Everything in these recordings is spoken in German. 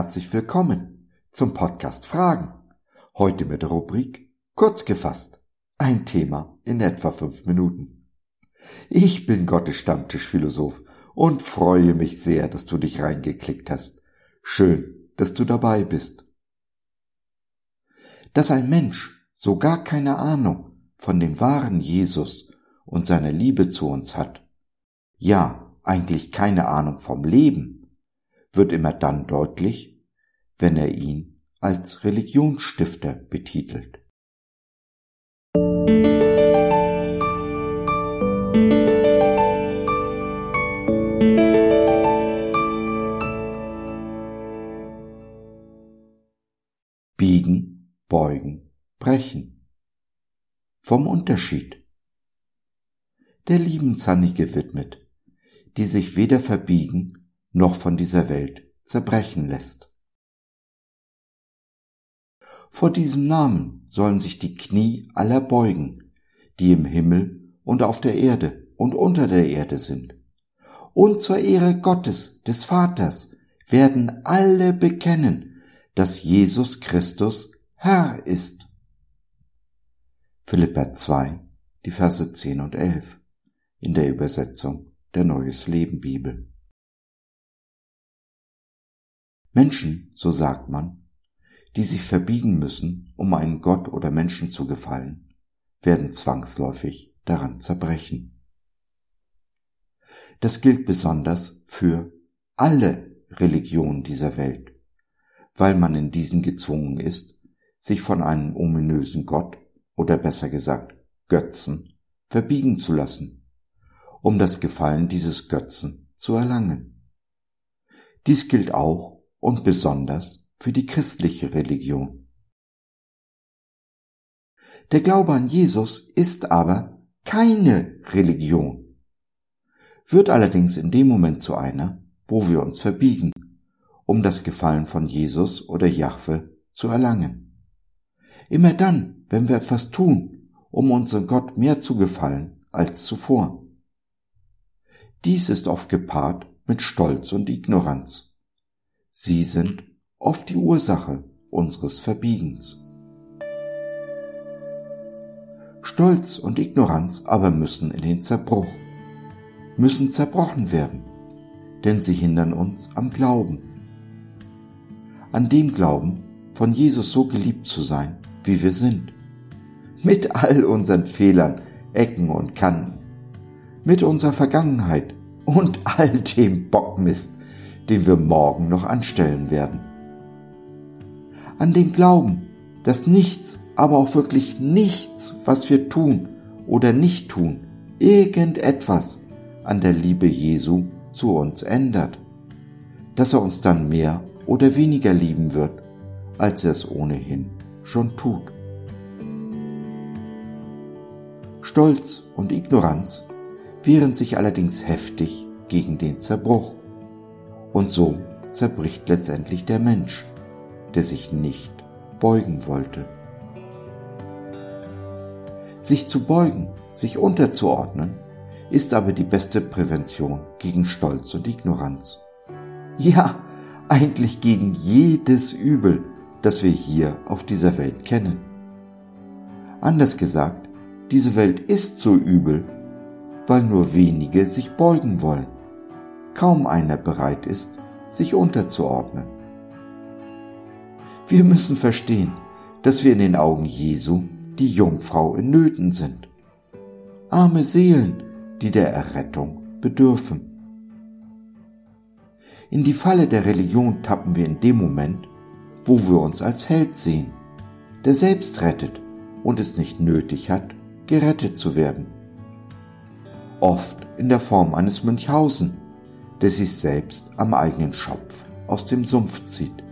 herzlich willkommen zum Podcast Fragen. Heute mit der Rubrik Kurz gefasst. Ein Thema in etwa fünf Minuten. Ich bin Gottes Stammtischphilosoph und freue mich sehr, dass du dich reingeklickt hast. Schön, dass du dabei bist. Dass ein Mensch so gar keine Ahnung von dem wahren Jesus und seiner Liebe zu uns hat, ja, eigentlich keine Ahnung vom Leben, wird immer dann deutlich, wenn er ihn als Religionsstifter betitelt. Biegen, beugen, brechen. Vom Unterschied. Der lieben Zanni gewidmet, die sich weder verbiegen noch von dieser Welt zerbrechen lässt. Vor diesem Namen sollen sich die Knie aller beugen, die im Himmel und auf der Erde und unter der Erde sind. Und zur Ehre Gottes, des Vaters, werden alle bekennen, dass Jesus Christus Herr ist. Philippa 2, die Verse 10 und 11 in der Übersetzung der Neues Leben Bibel. Menschen, so sagt man, die sich verbiegen müssen, um einen Gott oder Menschen zu gefallen, werden zwangsläufig daran zerbrechen. Das gilt besonders für alle Religionen dieser Welt, weil man in diesen gezwungen ist, sich von einem ominösen Gott oder besser gesagt Götzen verbiegen zu lassen, um das Gefallen dieses Götzen zu erlangen. Dies gilt auch und besonders für die christliche Religion. Der Glaube an Jesus ist aber keine Religion, wird allerdings in dem Moment zu einer, wo wir uns verbiegen, um das Gefallen von Jesus oder Jahwe zu erlangen. Immer dann, wenn wir etwas tun, um unserem Gott mehr zu gefallen als zuvor. Dies ist oft gepaart mit Stolz und Ignoranz. Sie sind oft die Ursache unseres Verbiegens. Stolz und Ignoranz aber müssen in den Zerbruch, müssen zerbrochen werden, denn sie hindern uns am Glauben. An dem Glauben, von Jesus so geliebt zu sein, wie wir sind. Mit all unseren Fehlern, Ecken und Kanten. Mit unserer Vergangenheit und all dem Bockmist, den wir morgen noch anstellen werden. An dem Glauben, dass nichts, aber auch wirklich nichts, was wir tun oder nicht tun, irgendetwas an der Liebe Jesu zu uns ändert, dass er uns dann mehr oder weniger lieben wird, als er es ohnehin schon tut. Stolz und Ignoranz wehren sich allerdings heftig gegen den Zerbruch. Und so zerbricht letztendlich der Mensch, der sich nicht beugen wollte. Sich zu beugen, sich unterzuordnen, ist aber die beste Prävention gegen Stolz und Ignoranz. Ja, eigentlich gegen jedes Übel, das wir hier auf dieser Welt kennen. Anders gesagt, diese Welt ist so übel, weil nur wenige sich beugen wollen kaum einer bereit ist, sich unterzuordnen. Wir müssen verstehen, dass wir in den Augen Jesu die Jungfrau in Nöten sind. Arme Seelen, die der Errettung bedürfen. In die Falle der Religion tappen wir in dem Moment, wo wir uns als Held sehen, der selbst rettet und es nicht nötig hat, gerettet zu werden. Oft in der Form eines Münchhausen, der sich selbst am eigenen Schopf aus dem Sumpf zieht.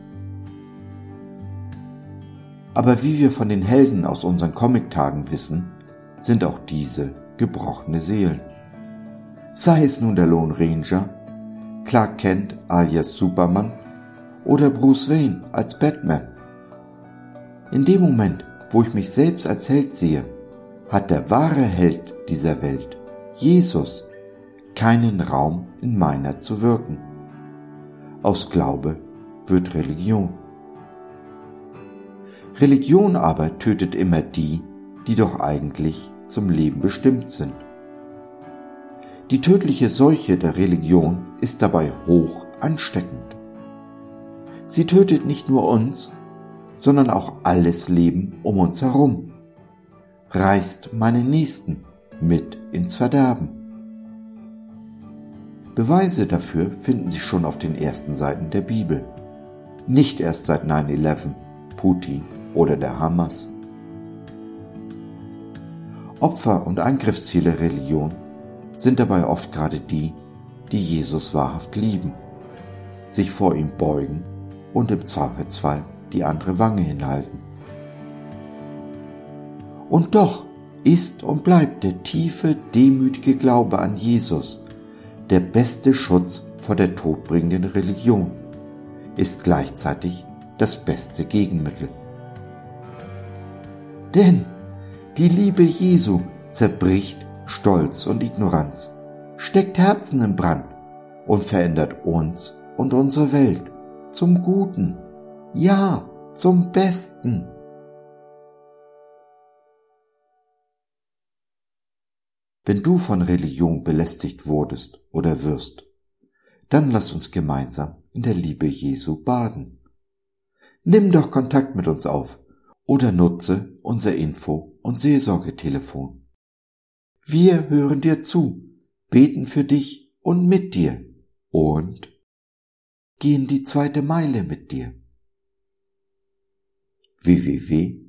Aber wie wir von den Helden aus unseren Comictagen wissen, sind auch diese gebrochene Seelen. Sei es nun der Lone Ranger, Clark Kent alias Superman oder Bruce Wayne als Batman. In dem Moment, wo ich mich selbst als Held sehe, hat der wahre Held dieser Welt, Jesus, keinen Raum in meiner zu wirken. Aus Glaube wird Religion. Religion aber tötet immer die, die doch eigentlich zum Leben bestimmt sind. Die tödliche Seuche der Religion ist dabei hoch ansteckend. Sie tötet nicht nur uns, sondern auch alles Leben um uns herum, reißt meinen Nächsten mit ins Verderben. Beweise dafür finden sich schon auf den ersten Seiten der Bibel. Nicht erst seit 9-11, Putin oder der Hamas. Opfer und Angriffsziele Religion sind dabei oft gerade die, die Jesus wahrhaft lieben, sich vor ihm beugen und im Zweifelsfall die andere Wange hinhalten. Und doch ist und bleibt der tiefe, demütige Glaube an Jesus der beste Schutz vor der todbringenden Religion, ist gleichzeitig das beste Gegenmittel. Denn die Liebe Jesu zerbricht Stolz und Ignoranz, steckt Herzen in Brand und verändert uns und unsere Welt zum Guten, ja, zum Besten. Wenn du von Religion belästigt wurdest oder wirst, dann lass uns gemeinsam in der Liebe Jesu baden. Nimm doch Kontakt mit uns auf oder nutze unser Info- und Seelsorgetelefon. Wir hören dir zu, beten für dich und mit dir und gehen die zweite Meile mit dir. www.gott.biz